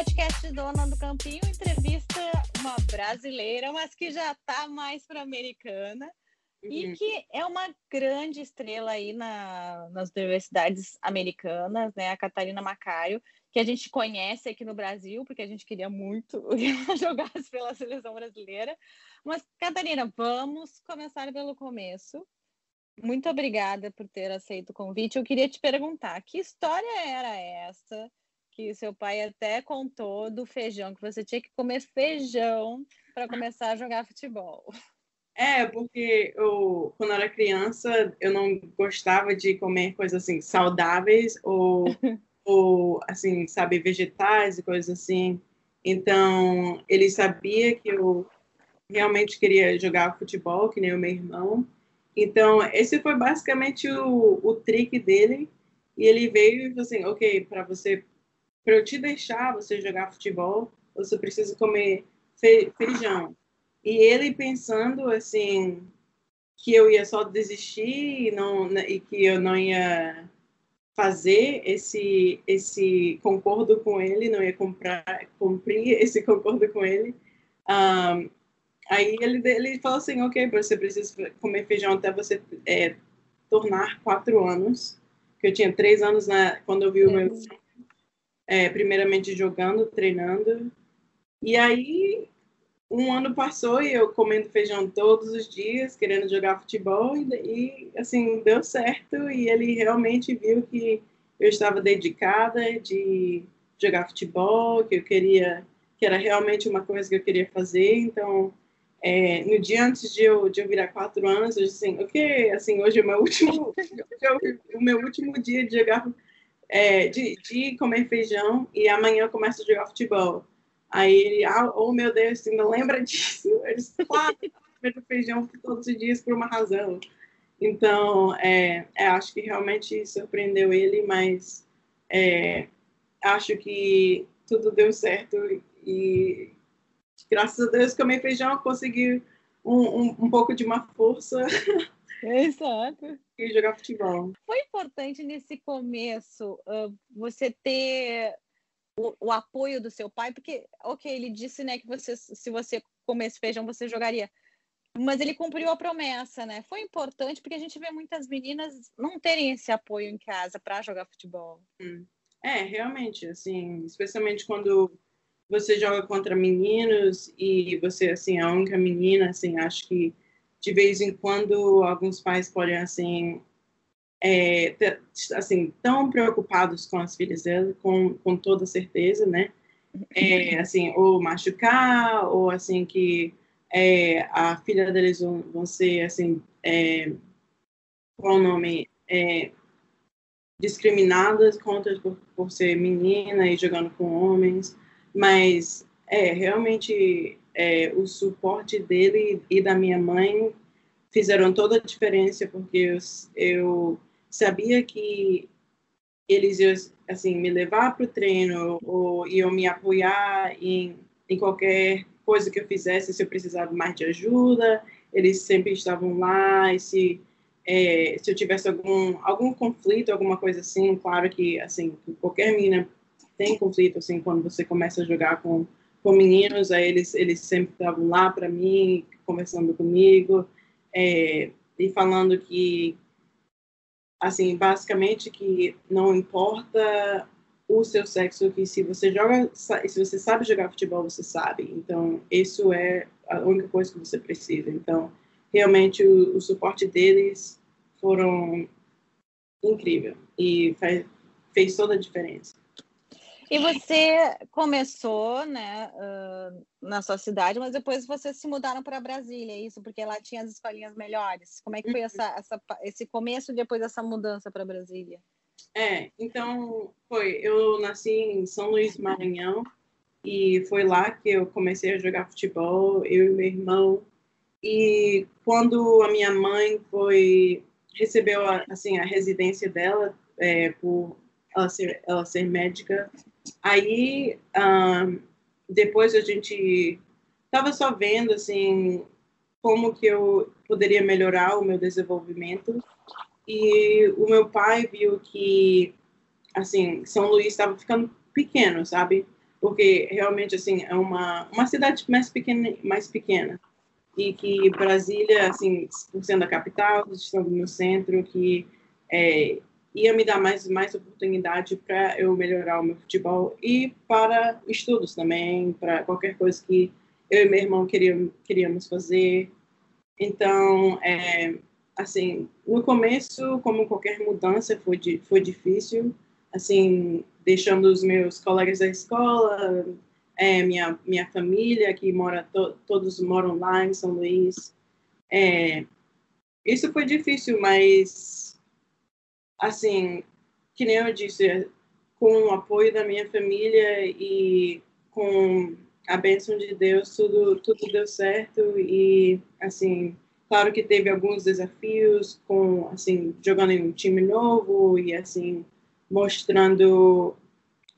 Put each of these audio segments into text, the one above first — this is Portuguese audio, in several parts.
podcast Dona do Campinho entrevista uma brasileira, mas que já está mais para americana uhum. e que é uma grande estrela aí na, nas universidades americanas, né? A Catarina Macário, que a gente conhece aqui no Brasil, porque a gente queria muito que ela jogasse pela seleção brasileira. Mas, Catarina, vamos começar pelo começo. Muito obrigada por ter aceito o convite. Eu queria te perguntar, que história era essa que seu pai até contou do feijão, que você tinha que comer feijão para começar a jogar futebol? É, porque eu, quando eu era criança, eu não gostava de comer coisas assim saudáveis ou, ou assim, sabe, vegetais e coisas assim. Então, ele sabia que eu realmente queria jogar futebol, que nem o meu irmão. Então, esse foi basicamente o, o trick dele. E ele veio e falou assim: ok, para você, para eu te deixar você jogar futebol, você precisa comer fe, feijão. E ele pensando assim que eu ia só desistir e, não, né, e que eu não ia fazer esse esse concordo com ele, não ia comprar cumprir esse concordo com ele. Um, Aí ele, ele falou assim, ok, você precisa comer feijão até você é, tornar quatro anos. Que eu tinha três anos na, quando eu vi o meu é, primeiramente jogando, treinando. E aí um ano passou e eu comendo feijão todos os dias, querendo jogar futebol e, assim deu certo e ele realmente viu que eu estava dedicada de jogar futebol, que eu queria, que era realmente uma coisa que eu queria fazer. Então é, no dia antes de eu, de eu virar quatro anos, eu disse assim, ok, assim, hoje é o meu último, o meu último dia de jogar, é, de, de comer feijão e amanhã eu começo a jogar futebol. Aí ele, ah, oh meu Deus, ainda lembra disso? Eu disse, feijão todos os dias por uma razão. Então, é, é, acho que realmente surpreendeu ele, mas é, acho que tudo deu certo e graças a Deus, comer feijão, consegui um, um, um pouco de uma força. Exato. e jogar futebol. Foi importante nesse começo uh, você ter o, o, apoio do seu pai, porque, ok, ele disse, né, que você, se você comesse feijão, você jogaria. Mas ele cumpriu a promessa, né? Foi importante porque a gente vê muitas meninas não terem esse apoio em casa para jogar futebol. Hum. É, realmente, assim, especialmente quando você joga contra meninos e você assim é a única menina assim acho que de vez em quando alguns pais podem assim é, assim tão preocupados com as filhas dela com, com toda certeza né? É, assim ou machucar ou assim que é, a filha deles vão, vão ser assim é, qual o nome? É, discriminadas contra por, por ser menina e jogando com homens mas é realmente é, o suporte dele e da minha mãe fizeram toda a diferença porque eu, eu sabia que eles iam assim me levar para o treino ou iam me apoiar em, em qualquer coisa que eu fizesse se eu precisava mais de ajuda eles sempre estavam lá e se é, se eu tivesse algum algum conflito alguma coisa assim claro que assim qualquer menina tem conflito assim quando você começa a jogar com com meninos aí eles eles sempre estavam lá para mim conversando comigo é, e falando que assim basicamente que não importa o seu sexo que se você joga se você sabe jogar futebol você sabe. Então isso é a única coisa que você precisa. Então realmente o, o suporte deles foram incrível e faz, fez toda a diferença e você começou, né, uh, na sua cidade, mas depois vocês se mudaram para Brasília, é isso? Porque lá tinha as escolinhas melhores. Como é que foi essa, essa esse começo depois dessa mudança para Brasília? É, então foi. Eu nasci em São Luís Maranhão e foi lá que eu comecei a jogar futebol, eu e meu irmão. E quando a minha mãe foi recebeu a, assim a residência dela é, por ela ser, ela ser médica Aí, depois a gente estava só vendo, assim, como que eu poderia melhorar o meu desenvolvimento. E o meu pai viu que, assim, São Luís estava ficando pequeno, sabe? porque realmente assim é uma uma cidade mais pequena mais pequena e que Brasília assim sendo a capital estando no centro que é, ia me dar mais mais oportunidade para eu melhorar o meu futebol e para estudos também para qualquer coisa que eu e meu irmão queríamos queríamos fazer. Então é, assim no começo como qualquer mudança foi foi difícil assim deixando os meus colegas da escola é, minha minha família que mora to, todos moram lá em São Luís. É, isso foi difícil mas assim, que nem eu disse, com o apoio da minha família e com a bênção de Deus, tudo, tudo deu certo e, assim, claro que teve alguns desafios com, assim, jogando em um time novo e, assim, mostrando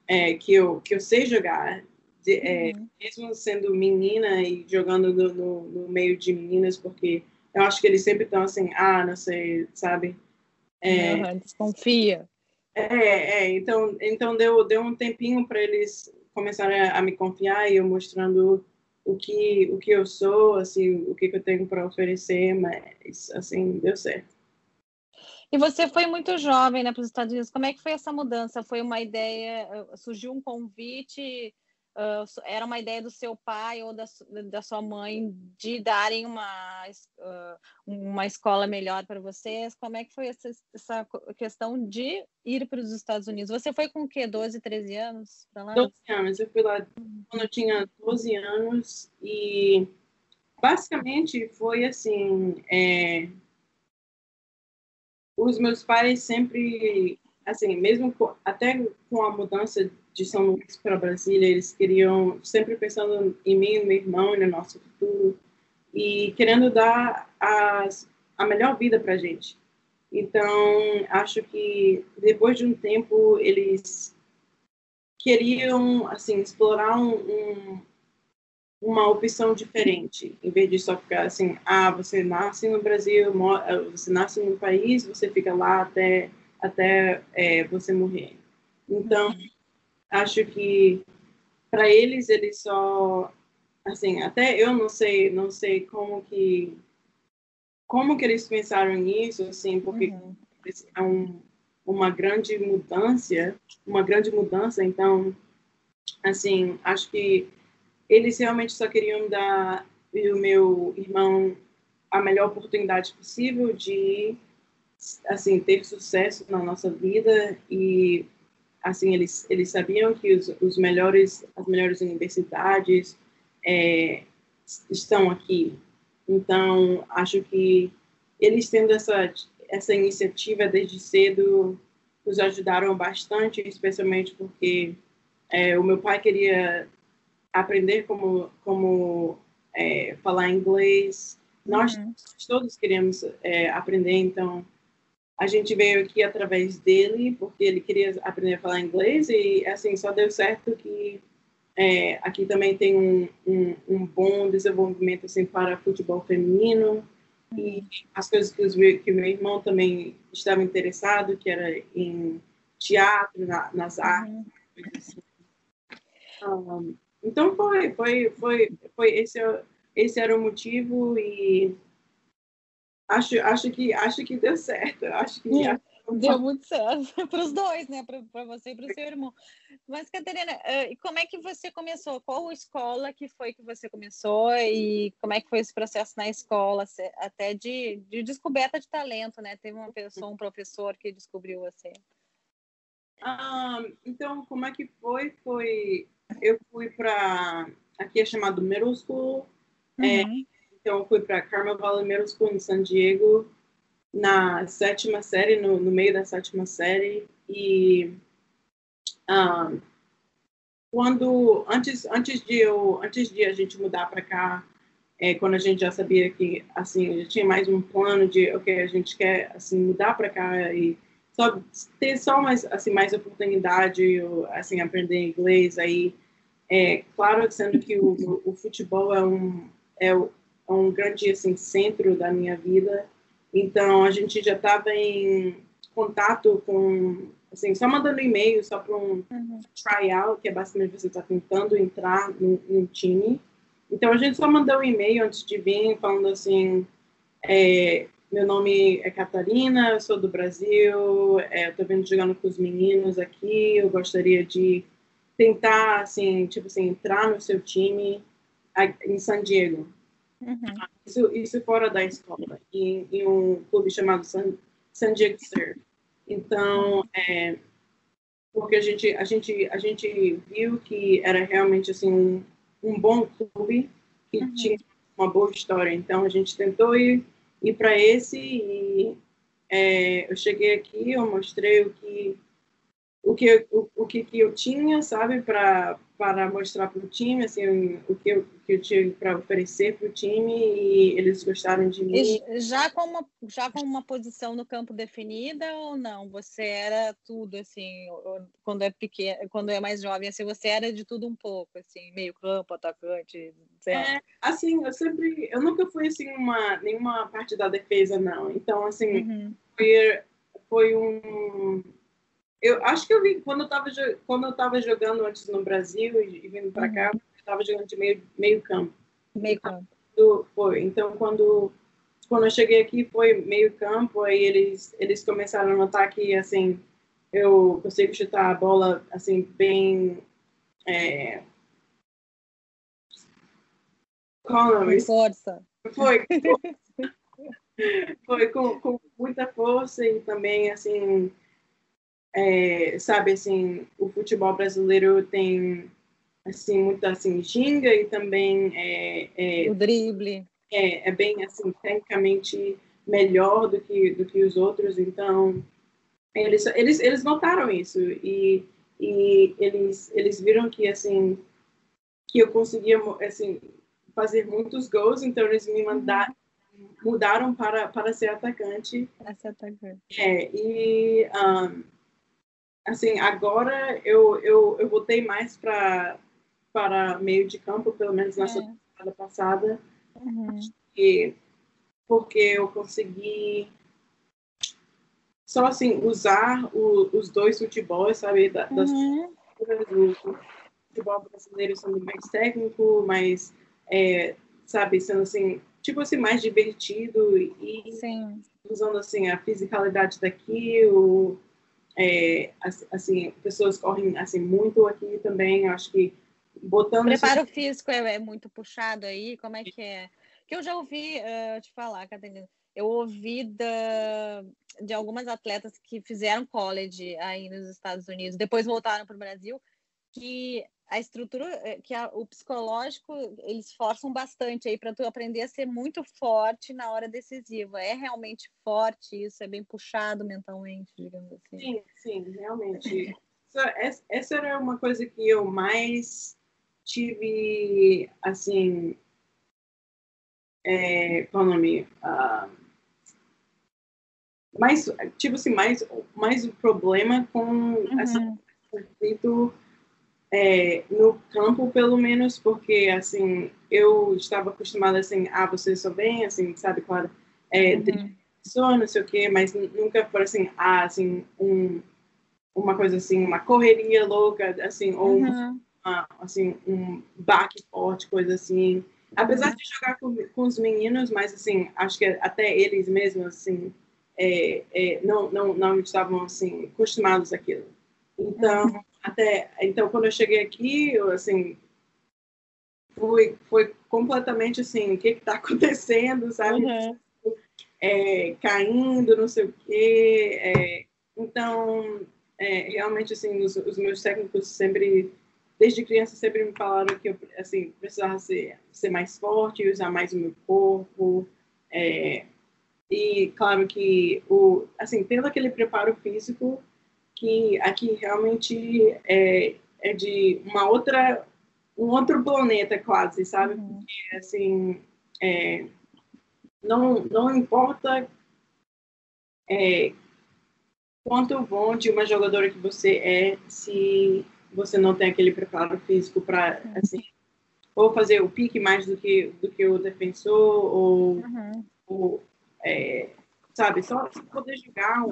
é, que, eu, que eu sei jogar, de, é, uhum. mesmo sendo menina e jogando no, no, no, meio de meninas, porque eu acho que eles sempre estão assim, ah, não sei, sabe? É, uhum, desconfia. É, é, então, então deu, deu um tempinho para eles começarem a, a, me confiar e eu mostrando o que, o que eu sou, assim, o que, que eu tenho para oferecer, mas, assim, deu certo. E você foi muito jovem, né, para os Estados Unidos. Como é que foi essa mudança? Foi uma ideia, surgiu um convite Uh, era uma ideia do seu pai ou da, da sua mãe de darem uma, uh, uma escola melhor para vocês? Como é que foi essa, essa questão de ir para os Estados Unidos? Você foi com o quê? 12, 13 anos lá? 12 anos. Eu fui lá quando eu tinha 12 anos e basicamente foi assim. É, os meus pais sempre, assim, mesmo com, até com a mudança de São Luís para Brasília, eles queriam, sempre pensando em mim, no meu irmão e no nosso futuro, e querendo dar as, a melhor vida para a gente. Então, acho que depois de um tempo, eles queriam, assim, explorar um, um, uma opção diferente, em vez de só ficar assim, ah, você nasce no Brasil, você nasce no país, você fica lá até, até é, você morrer. Então, acho que para eles eles só assim até eu não sei não sei como que como que eles pensaram nisso assim porque uhum. é um, uma grande mudança uma grande mudança então assim acho que eles realmente só queriam dar o meu irmão a melhor oportunidade possível de assim ter sucesso na nossa vida e assim eles eles sabiam que os, os melhores as melhores universidades é, estão aqui então acho que eles tendo essa essa iniciativa desde cedo nos ajudaram bastante especialmente porque é, o meu pai queria aprender como como é, falar inglês nós uhum. todos queríamos é, aprender então a gente veio aqui através dele, porque ele queria aprender a falar inglês e, assim, só deu certo que é, aqui também tem um, um, um, bom desenvolvimento, assim, para futebol feminino e as coisas que, os, que meu irmão também estava interessado, que era em teatro, na, nas uhum. artes, assim. um, então foi, foi, foi, foi esse, esse era o motivo e acho, acho, que, acho que deu certo. Acho que deu muito certo para os dois, né? Para você e para o seu irmão. Mas, Catarina, e como é que você começou? Qual escola que foi que você começou e como é que foi esse processo na escola, até de, de descoberta de talento, né? Teve uma pessoa, um professor que descobriu você. Ah, então, como é que foi? Foi eu fui para aqui é chamado middle school. É, uhum. É, eu fui para Valley Middle School em San Diego na sétima série, no, no meio da sétima série. E um, quando antes antes de eu antes de a gente mudar para cá, é, quando a gente já sabia que assim já tinha mais um plano de ok a gente quer assim mudar para cá e só ter só mais assim mais oportunidade assim aprender inglês aí é claro sendo que o, o futebol é um é um grande assim centro da minha vida. Então a gente já estava em contato com assim, só mandando e-mail, só para um uhum. tryout, que é basicamente você está tentando entrar no, no, time. Então, a gente só mandou um e-mail antes de vir, falando assim, é, meu nome é Catarina, eu sou do Brasil, é, eu estou vindo jogando com os meninos aqui, eu gostaria de tentar, assim, tipo assim, entrar no seu time em San Diego. Uhum. Isso, isso fora da escola, em, em um clube chamado San, San Diego Surf. Então, é, porque a gente, a, gente, a gente viu que era realmente assim, um, um bom clube, que uhum. tinha uma boa história. Então, a gente tentou ir, ir para esse e é, eu cheguei aqui, eu mostrei o que o que, o, o que, que eu tinha, sabe, para para mostrar para o time, assim, o que eu, que eu tinha para oferecer para o time e eles gostaram de mim. Já com uma já com uma posição no campo definida ou não? Você era tudo assim, quando é pequeno, quando é mais jovem, assim, você era de tudo um pouco, assim, meio campo, atacante, é, assim, eu sempre, eu nunca fui assim uma nenhuma parte da defesa não. Então, assim, uhum. foi foi um eu acho que eu vi quando eu estava quando eu tava jogando antes no Brasil e, e vindo para uhum. cá, eu estava jogando de meio meio campo. Meio campo. Então, foi. Então quando quando eu cheguei aqui foi meio campo, aí eles eles começaram a notar que assim eu consigo chutar a bola assim bem é... É Força. Foi. foi com, com muita força e também assim é, sabe, assim, o futebol brasileiro tem, assim, muita, assim, ginga e também é, é, o drible. É, é bem, assim, tecnicamente melhor do que, do que os outros, então eles, eles, eles notaram isso e, e eles, eles viram que, assim, que eu conseguia, assim, fazer muitos gols, então eles me mandaram, mudaram para, para ser atacante. Para ser atacante. É, e um, assim, agora eu, eu, eu voltei mais para para meio de campo, pelo menos na é. temporada passada, uhum. e, porque eu consegui só assim usar o, os dois futebols, sabe, da, das uhum. do futebol brasileiro sendo mais técnico, mais é, sabe, sendo assim, tipo assim, mais divertido e Sim. usando assim a fisicalidade daqui, o é, assim, pessoas correm assim muito aqui também. Acho que botando. O preparo físico é, é, muito puxado aí. Como é que é? Que eu já ouvi uh, te falar, Catarina. Eu ouvi da, de algumas atletas que fizeram college aí nos Estados Unidos, depois voltaram para o Brasil, que a estrutura, eh, que a, o psicológico, eles forçam bastante aí para tu aprender a ser muito forte na hora decisiva. É realmente forte isso, é bem puxado mentalmente, digamos assim. Sim, sim, realmente. essa, essa era uma coisa que eu mais tive, assim, é, qual é o nome? Uh, mais, tipo assim, mais, mais problema com uhum. esse conflito é, no campo, pelo menos, porque, assim, eu estava acostumada, assim, ah, você só vem, assim, sabe, claro, é, uhum. pessoa, não sei o quê, mas nunca foi, assim, ah, assim, um, uma coisa assim, uma correria louca, assim, ou uhum. uma, assim, um baque forte, coisa assim. Apesar uhum. de jogar com, com os meninos, mas, assim, acho que até eles mesmos, assim, é, é, não, não, não estavam, assim, acostumados àquilo. Então, até então quando eu cheguei aqui eu assim foi foi completamente assim o que está acontecendo sabe uhum. é, caindo não sei o quê é, então é, realmente assim os, os, meus técnicos sempre desde criança sempre me falaram que eu assim precisava ser ser mais forte usar mais o meu corpo é, e claro que o assim tendo aquele preparo físico que aqui realmente é, é de uma outra um outro planeta quase, sabe? Uhum. Porque assim é, não não importa é, quanto bom de uma jogadora que você é, se você não tem aquele preparo físico para uhum. assim ou fazer o pique mais do que do que o defensor ou, uhum. ou é, sabe só poder jogar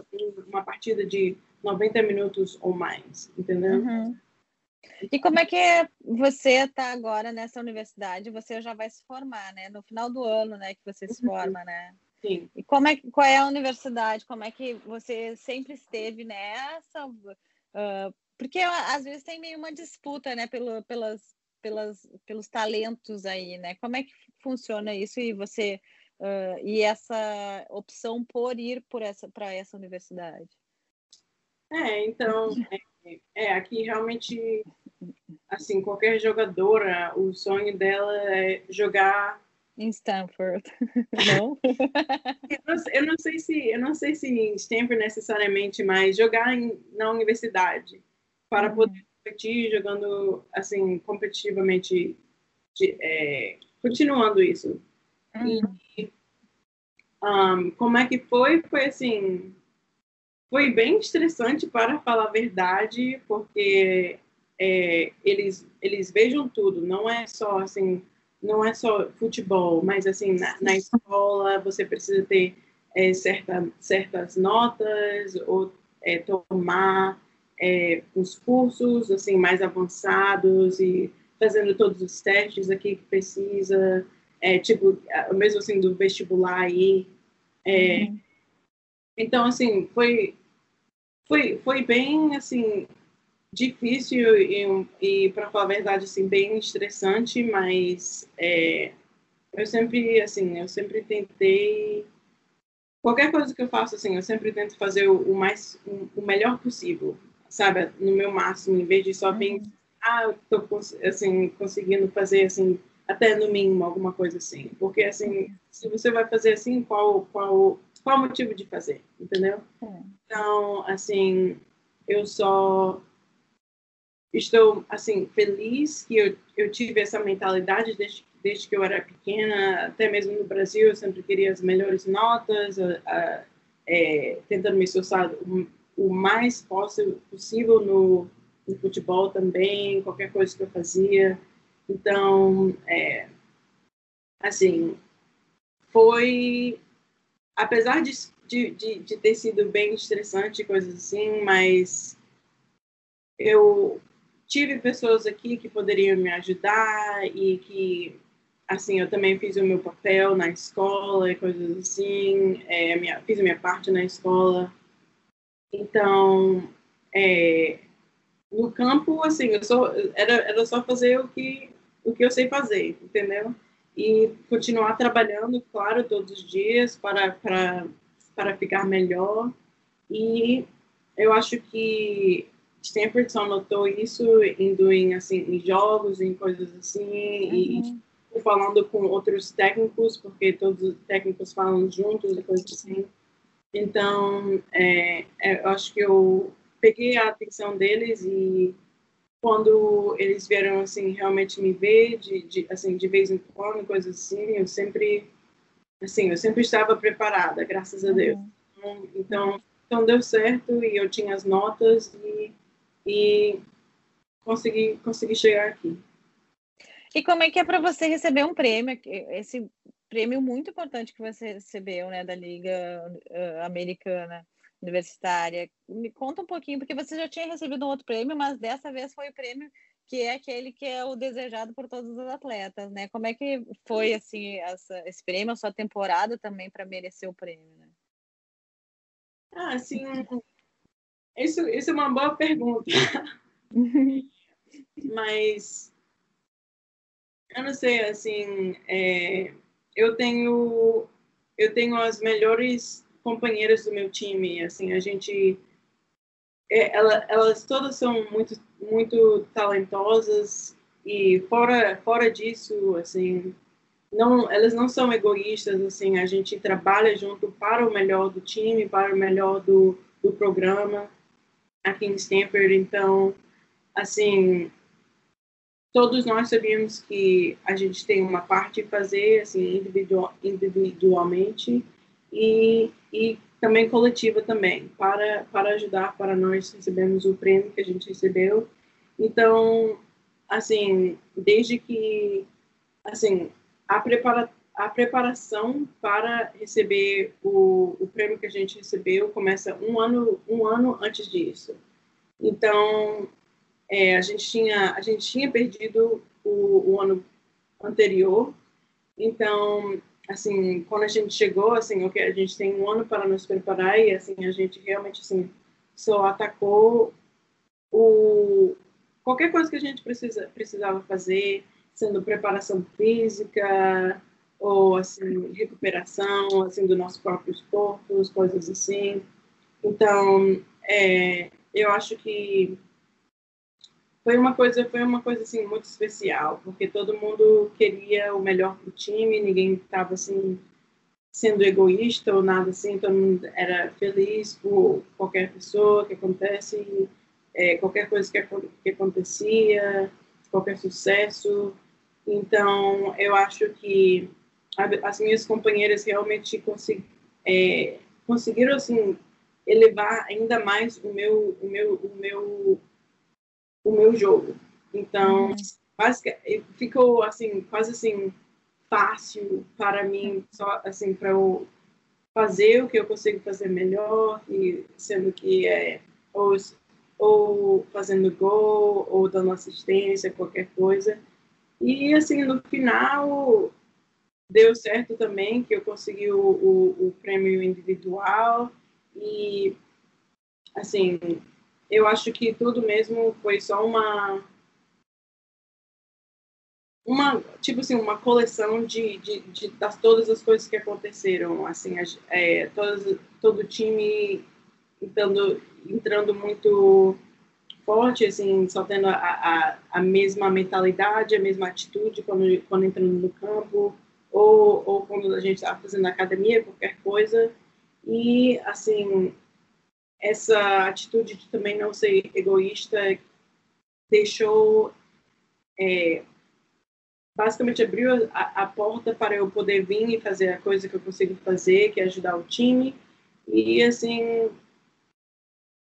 uma partida de 90 minutos ou mais, entendeu? Uhum. E como é que você está agora nessa universidade? Você já vai se formar, né? No final do ano, né? Que você se uhum. forma, né? Sim. E como é, qual é a universidade? Como é que você sempre esteve nessa? Uh, porque às vezes tem meio uma disputa, né? Pelo, pelas, pelas, pelos talentos aí, né? Como é que funciona isso e você uh, e essa opção por ir por essa para essa universidade? É, então é, é, aqui realmente assim qualquer jogadora o sonho dela é jogar em Stanford, não? eu, não eu não sei se eu não sei se em Stanford necessariamente, mas jogar em, na universidade para uhum. poder competir jogando assim competitivamente, de, é, continuando isso. Uhum. E um, como é que foi? Foi assim, foi bem estressante para falar a verdade, porque é, eles eles vejam tudo, não é só assim, não é só futebol, mas assim na, na escola você precisa ter é, certa, certas notas ou é, tomar é, os cursos assim mais avançados e fazendo todos os testes aqui que precisa, é, tipo mesmo assim do vestibular aí. É, uhum. Então assim foi foi foi bem assim difícil e, e para falar a verdade assim bem estressante, mas é, eu sempre assim eu sempre tentei qualquer coisa que eu faço assim eu sempre tento fazer o, mais o, melhor possível sabe, no meu máximo, em vez de só pensar, uhum. ah, eu tô assim, conseguindo fazer assim, até no mínimo alguma coisa assim. Porque assim, se você vai fazer assim, qual qual qual o motivo de fazer, entendeu? É. Então, assim, eu só estou assim feliz que eu, eu tive essa mentalidade desde desde que eu era pequena, até mesmo no Brasil, eu sempre queria as melhores notas, a, a, é, tentando me esforçar o mais possível no, no, futebol também, qualquer coisa que eu fazia. Então, é, assim, foi, apesar de, de, de, ter sido bem estressante, coisas assim, mas eu tive pessoas aqui que poderiam me ajudar e que assim eu também fiz o meu papel na escola e coisas assim é, minha, fiz a minha parte na escola então, é, no campo, assim, eu só, era, era só fazer o que, o que eu sei fazer, entendeu? E continuar trabalhando, claro, todos os dias para, para, para ficar melhor. E eu acho que Stanford só notou isso indo em, assim, em jogos, em coisas assim, uhum. e falando com outros técnicos, porque todos os técnicos falam juntos e coisas assim. Então, é, é, eu acho que eu peguei a atenção deles e quando eles vieram assim realmente me ver de, de assim de vez em quando coisas assim eu sempre assim eu sempre estava preparada graças a Deus. Uhum. então então deu certo e eu tinha as notas e, e consegui consegui chegar aqui. E como é que é para você receber um prêmio? Esse prêmio muito importante que você recebeu, né, da Liga uh, Americana Universitária. Me conta um pouquinho, porque você já tinha recebido um outro prêmio, mas dessa vez foi o prêmio que é aquele que é o desejado por todos os atletas, né? Como é que foi assim essa, esse prêmio, a sua temporada também para merecer o prêmio, né? Ah, sim. Isso, isso é uma boa pergunta. Mas eu não sei, assim, é, eu tenho eu tenho as melhores companheiras do meu time, assim, a gente é, ela, elas todas são muito muito talentosas e fora fora disso, assim, não elas não são egoístas, assim, a gente trabalha junto para o melhor do time, para o melhor do, do programa aqui em Stanford, então assim, todos nós sabíamos que a gente tem uma parte a fazer, assim, individual, individualmente e, e também coletiva também, para, para ajudar, para nós recebemos o prêmio que a gente recebeu. Então, assim, desde que, assim, a, prepara, a preparação para receber o, o prêmio que a gente recebeu começa um ano, um ano antes disso. Então, é, a, gente tinha, a gente tinha perdido o, o ano anterior. Então, assim, quando a gente chegou, assim, ok, a gente tem um ano para nos preparar e, assim, a gente realmente, assim, só atacou o qualquer coisa que a gente precisa, precisava fazer, sendo preparação física ou, assim, recuperação, assim, dos nossos próprios corpos, coisas assim. Então, é, eu acho que foi uma coisa foi uma coisa assim muito especial porque todo mundo queria o melhor para o time ninguém estava assim sendo egoísta ou nada assim todo mundo era feliz por qualquer pessoa que acontece é, qualquer coisa que, que acontecia qualquer sucesso. Então eu acho que as minhas companheiras realmente consegui, é, conseguiram assim elevar ainda mais o meu o meu o meu o meu jogo. Então, uhum. ficou assim, quase assim fácil para mim, só assim para eu fazer o que eu consigo fazer melhor e sendo que é ou, ou fazendo gol ou dando assistência, qualquer coisa. E assim, no final deu certo também que eu consegui o, o, o prêmio individual e assim eu acho que tudo mesmo foi só uma uma tipo assim uma coleção de, de, de das todas as coisas que aconteceram assim é, todos, todo time entrando entrando muito forte assim só tendo a, a, a mesma mentalidade a mesma atitude quando quando entrando no campo ou, ou quando a gente estava fazendo academia qualquer coisa. E assim essa atitude de também não ser egoísta deixou é, basicamente abriu a, a, porta para eu poder vir e fazer a coisa que eu consigo fazer, que é ajudar o time. E assim,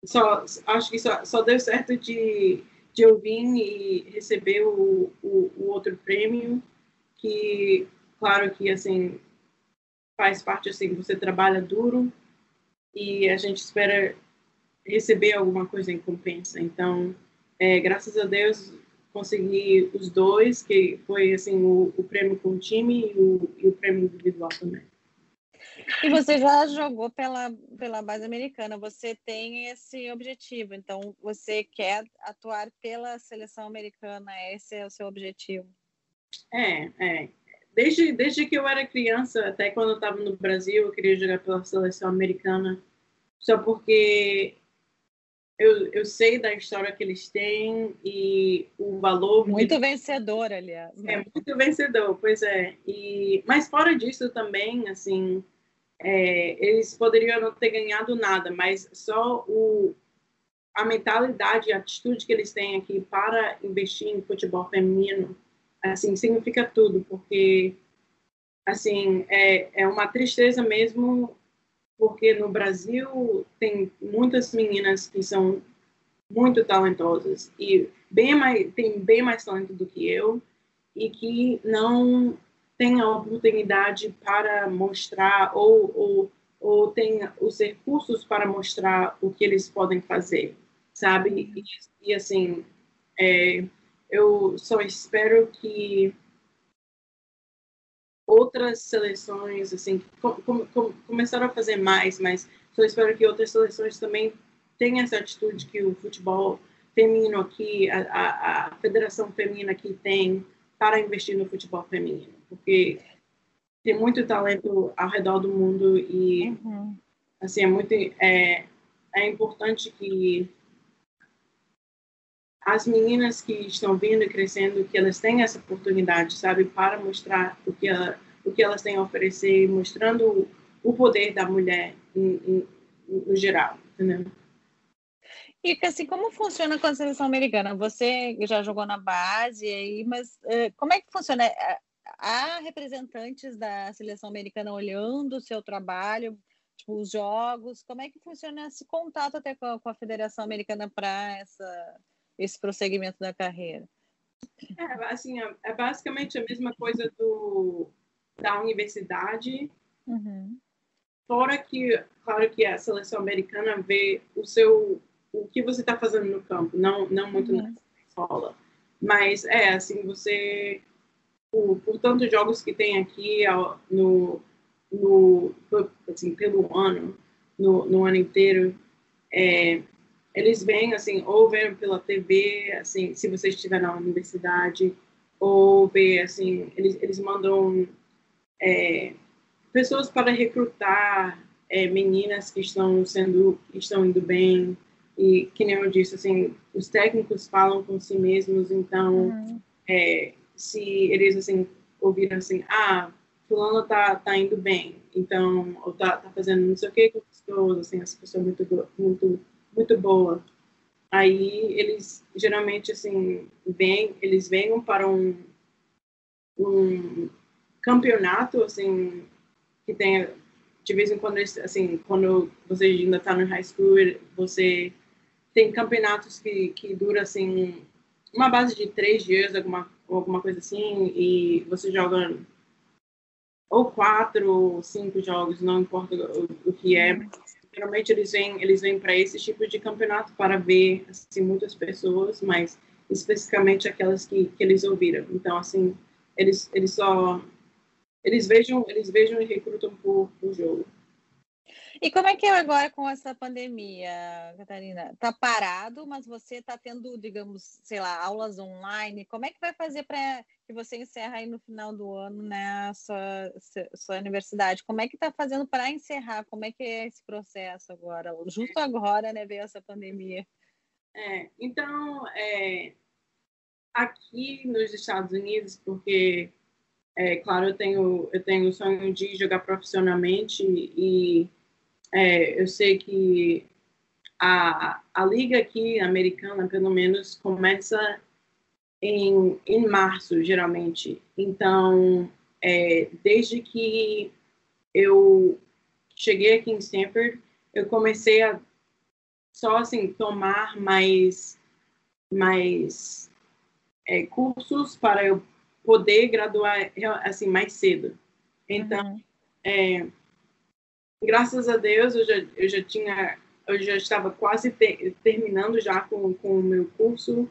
só acho que só, só deu certo de, de eu vir e receber o, o, o outro prêmio, que claro que assim faz parte assim, você trabalha duro, e a gente espera receber alguma coisa em compensa. Então, é, graças a Deus, consegui os dois, que foi assim o, o prêmio com o time e o, e o prêmio individual também. E você já jogou pela, pela base americana, você tem esse objetivo, então você quer atuar pela seleção americana, esse é o seu objetivo. É, é. Desde, desde que eu era criança, até quando eu estava no Brasil, eu queria jogar pela seleção americana, só porque eu, eu sei da história que eles têm e o valor. Muito vencedor, aliás. Né? É, muito vencedor, pois é. E, mas fora disso também, assim, é, eles poderiam não ter ganhado nada, mas só o, a mentalidade, a atitude que eles têm aqui para investir em futebol feminino assim, significa tudo, porque, assim, é, é uma tristeza mesmo, porque no Brasil tem muitas meninas que são muito talentosas e bem mais, tem bem mais talento do que eu e que não tem a oportunidade para mostrar ou, ou, ou tem os recursos para mostrar o que eles podem fazer, sabe? E, e assim, é, eu só espero que outras seleções, assim, com, com, com, começaram a fazer mais, mas só espero que outras seleções também tenham essa atitude que o futebol feminino aqui, a, a, a federação feminina aqui tem para investir no futebol feminino, porque tem muito talento ao redor do mundo e uhum. assim é muito é, é importante que as meninas que estão vindo e crescendo, que elas têm essa oportunidade, sabe, para mostrar o que, ela, o que elas têm a oferecer, mostrando o poder da mulher no geral, entendeu? E assim, como funciona com a seleção americana? Você já jogou na base aí, mas uh, como é que funciona? É, há representantes da seleção americana olhando o seu trabalho, tipo, os jogos? Como é que funciona esse contato até com a, com a Federação Americana para essa esse prosseguimento da carreira? É, assim, é, é basicamente a mesma coisa do, da universidade. Uhum. Fora que, claro que a seleção americana vê o seu o que você está fazendo no campo, não não muito uhum. na escola, mas é assim você por, por tantos jogos que tem aqui no no assim pelo ano no, no ano inteiro é, eles vêm assim ou vêm pela TV assim se você estiver na universidade ou ver assim eles eles mandam é, pessoas para recrutar é, meninas que estão sendo que estão indo bem e que nem eu disse assim os técnicos falam com si mesmos então uhum. é, se eles assim ouviram assim ah fulano tá tá indo bem então ou tá, tá fazendo não sei o que com pessoas assim essa pessoa é muito muito muito boa aí eles geralmente assim vêm eles vêm para um um campeonato assim que tenha de vez em quando, assim, quando você ainda está no high school, você tem campeonatos que, que dura, assim, uma base de três dias, alguma, alguma coisa assim, e você joga ou quatro ou cinco jogos, não importa o, o que é. Geralmente eles vêm, eles vêm para esse tipo de campeonato para ver, assim, muitas pessoas, mas especificamente aquelas que, que eles ouviram. Então, assim, eles, eles só eles vejam, eles vejam e recrutam por, por jogo. E como é que é agora com essa pandemia, Catarina? Tá parado, mas você está tendo, digamos, sei lá, aulas online. Como é que vai fazer para que você encerra aí no final do ano, né, a sua, sua universidade? Como é que está fazendo para encerrar? Como é que é esse processo agora? Justo agora, né, veio essa pandemia. É, então, é, aqui nos Estados Unidos, porque é, claro, eu tenho, eu tenho o sonho de jogar profissionalmente e é, eu sei que a, a liga aqui americana, pelo menos, começa em, em março, geralmente. Então, é, desde que eu cheguei aqui em Stanford, eu comecei a só assim tomar mais mais é, cursos para eu poder graduar assim mais cedo. Então, uhum. é, graças a Deus eu já, eu já tinha eu já estava quase ter, terminando já com, com o meu curso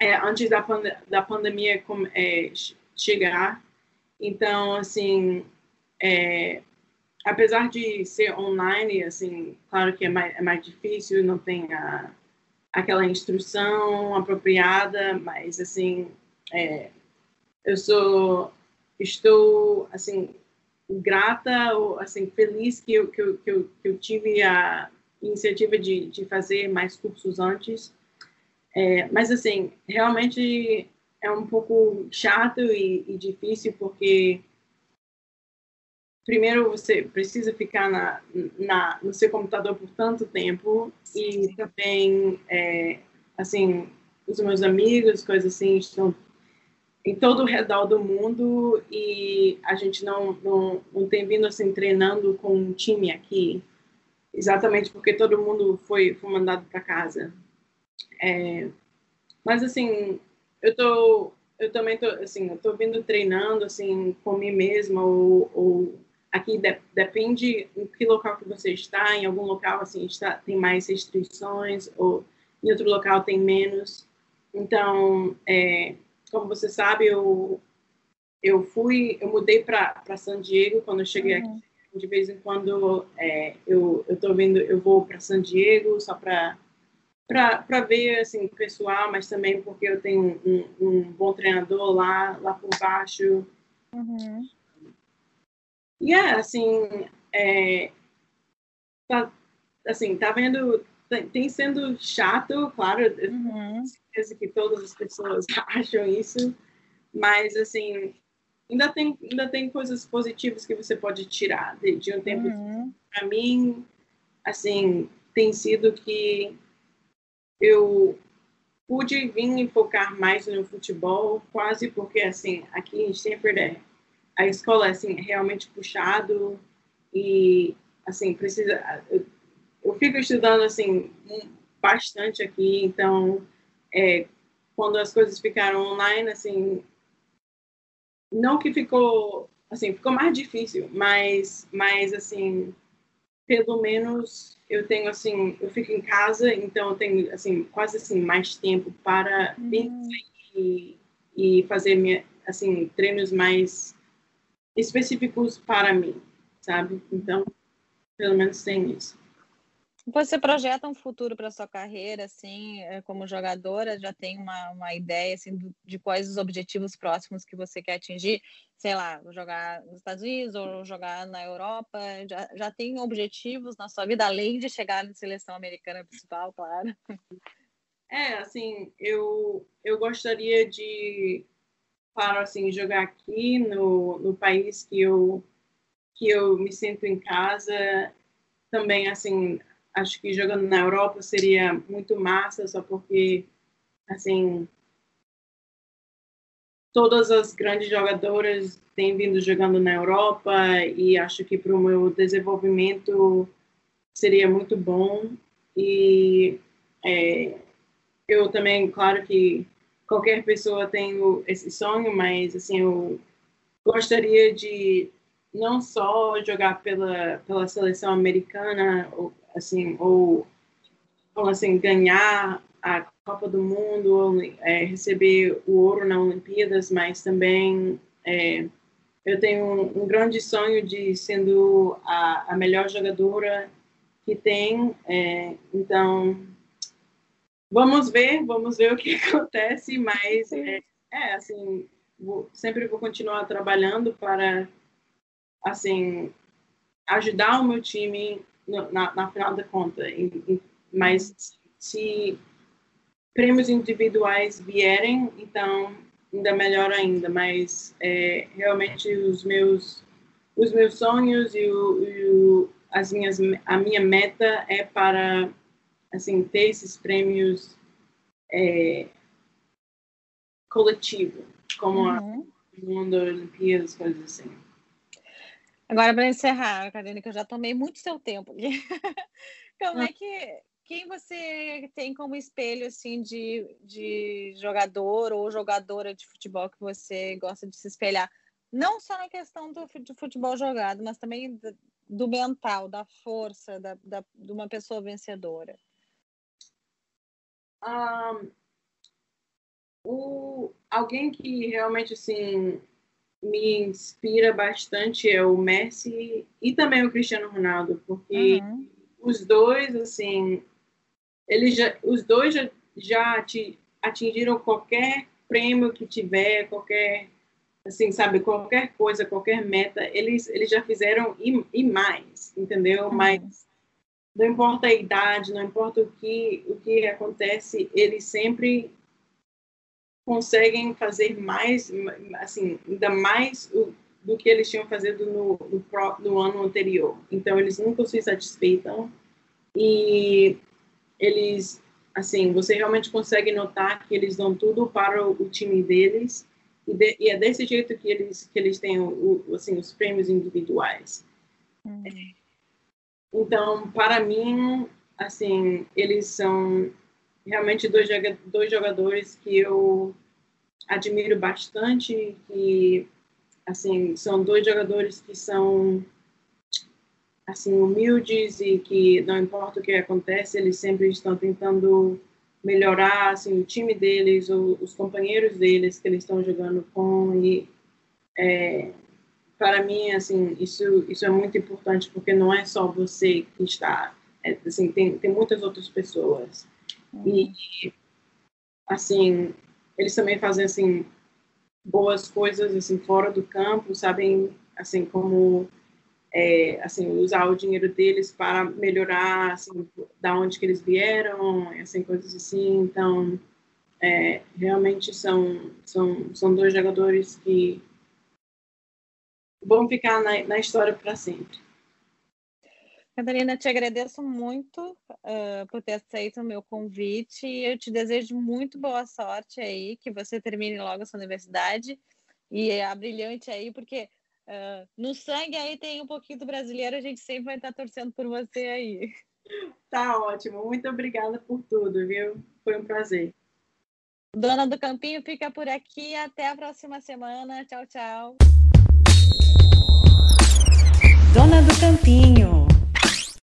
é, antes da, pand da pandemia com, é, chegar. Então, assim, é, apesar de ser online, assim, claro que é mais, é mais difícil, não tem a, aquela instrução apropriada, mas, assim, é, eu sou estou assim grata ou assim feliz que eu, que eu, que eu, que eu tive a iniciativa de, de fazer mais cursos antes. É, mas assim realmente é um pouco chato e, e, difícil porque primeiro você precisa ficar na, na no seu computador por tanto tempo e também é, assim os meus amigos coisas assim estão em todo o redor do mundo e a gente não, não, não tem vindo assim treinando com um time aqui, exatamente porque todo mundo foi, foi mandado para casa. É, mas assim, eu tô, eu também tô assim, eu tô vindo treinando assim com mim mesma ou, ou aqui de, depende em que local que você está, em algum local assim está tem mais restrições ou em outro local tem menos. Então, é, como você sabe, eu eu fui, eu mudei para San Diego quando eu cheguei uhum. aqui. De vez em quando é, eu eu tô vindo, eu vou para San Diego só para para ver assim pessoal, mas também porque eu tenho um, um bom treinador lá lá por baixo. Uhum. E é assim, é, tá, assim, tá vendo tem sendo chato, claro, uhum. Certeza que todas as pessoas acham isso, mas assim, ainda tem, ainda tem coisas positivas que você pode tirar de, de um tempo. Uhum. Para mim, assim, tem sido que eu pude vir e focar mais no futebol, quase porque, assim, aqui em Stanford é, a escola é, assim, realmente puxado e, assim, precisa eu fico estudando assim bastante aqui, então é, quando as coisas ficaram online, assim, não que ficou assim ficou mais difícil, mas mas assim pelo menos eu tenho assim, eu fico em casa, então eu tenho assim quase assim mais tempo para uhum. e, e fazer minha, assim treinos mais específicos para mim, sabe? Então, pelo menos tem isso. Você projeta um futuro para sua carreira, assim, eh, como jogadora? Já tem uma, uma ideia, assim, de quais os objetivos próximos que você quer atingir? Sei lá, jogar nos Estados Unidos ou jogar na Europa? Já, já tem objetivos na sua vida, além de chegar na seleção americana principal, claro? É, assim, eu, eu gostaria de, para, assim, jogar aqui no, no país que eu, que eu me sinto em casa, também, assim, acho que jogando na Europa seria muito massa, só porque, assim, todas as grandes jogadoras têm vindo jogando na Europa e acho que para o meu desenvolvimento seria muito bom. E é, eu também, claro que qualquer pessoa tem esse sonho, mas assim, eu gostaria de não só jogar pela, pela seleção americana, ou, assim, ou, assim, ganhar a Copa do Mundo, ou é, receber o ouro na Olimpíadas, mas também é, eu tenho um, um, grande sonho de sendo a, a melhor jogadora que tem, é, então vamos ver, vamos ver o que acontece, mas é, é assim, vou, sempre vou continuar trabalhando para assim ajudar o meu time na, na final da conta. Mas se prêmios individuais vierem, então ainda melhor ainda. Mas é, realmente os meus os meus sonhos e, o, e o, as minhas a minha meta é para assim ter esses prêmios é, coletivo, como uhum. a mundo Olimpíadas, coisas assim. Agora, para encerrar, Karine, que eu já tomei muito seu tempo. Como é que quem você tem como espelho assim de, de jogador ou jogadora de futebol que você gosta de se espelhar? Não só na questão do futebol jogado, mas também do, do mental, da força, da, da, de uma pessoa vencedora. Um, o, alguém que realmente assim me inspira bastante é o Messi e também o Cristiano Ronaldo, porque uhum. os dois, assim, eles já, os dois já, já atingiram qualquer prêmio que tiver, qualquer, assim, sabe, qualquer coisa, qualquer meta, eles, eles já fizeram e, e mais, entendeu? Uhum. Mas não importa a idade, não importa o que, o que acontece, eles sempre conseguem fazer mais, assim, ainda mais o, do que eles tinham feito no, no, no, ano anterior. Então, eles nunca se satisfeitam e eles, assim, você realmente consegue notar que eles dão tudo para o, o time deles e, de, e, é desse jeito que eles que eles têm o, assim, os prêmios individuais. Hum. Então, para mim, assim, eles são realmente dois, dois jogadores que eu admiro bastante, que assim são dois jogadores que são assim humildes e que não importa o que acontece, eles sempre estão tentando melhorar assim o time deles, ou os companheiros deles que eles estão jogando com e é, para mim assim isso isso é muito importante porque não é só você que está é, assim tem tem muitas outras pessoas. E assim, eles também fazem assim boas coisas assim fora do campo, sabem assim como é, assim usar o dinheiro deles para melhorar assim da onde que eles vieram, assim coisas assim. Então, é, realmente são são são dois jogadores que vão ficar na, na história para sempre. Catarina, te agradeço muito uh, por ter aceito o meu convite e eu te desejo muito boa sorte aí, que você termine logo a sua universidade e é a brilhante aí, porque uh, no sangue aí tem um pouquinho do brasileiro, a gente sempre vai estar torcendo por você aí. Tá ótimo, muito obrigada por tudo, viu? Foi um prazer. Dona do Campinho fica por aqui, até a próxima semana. Tchau, tchau. Dona do Campinho.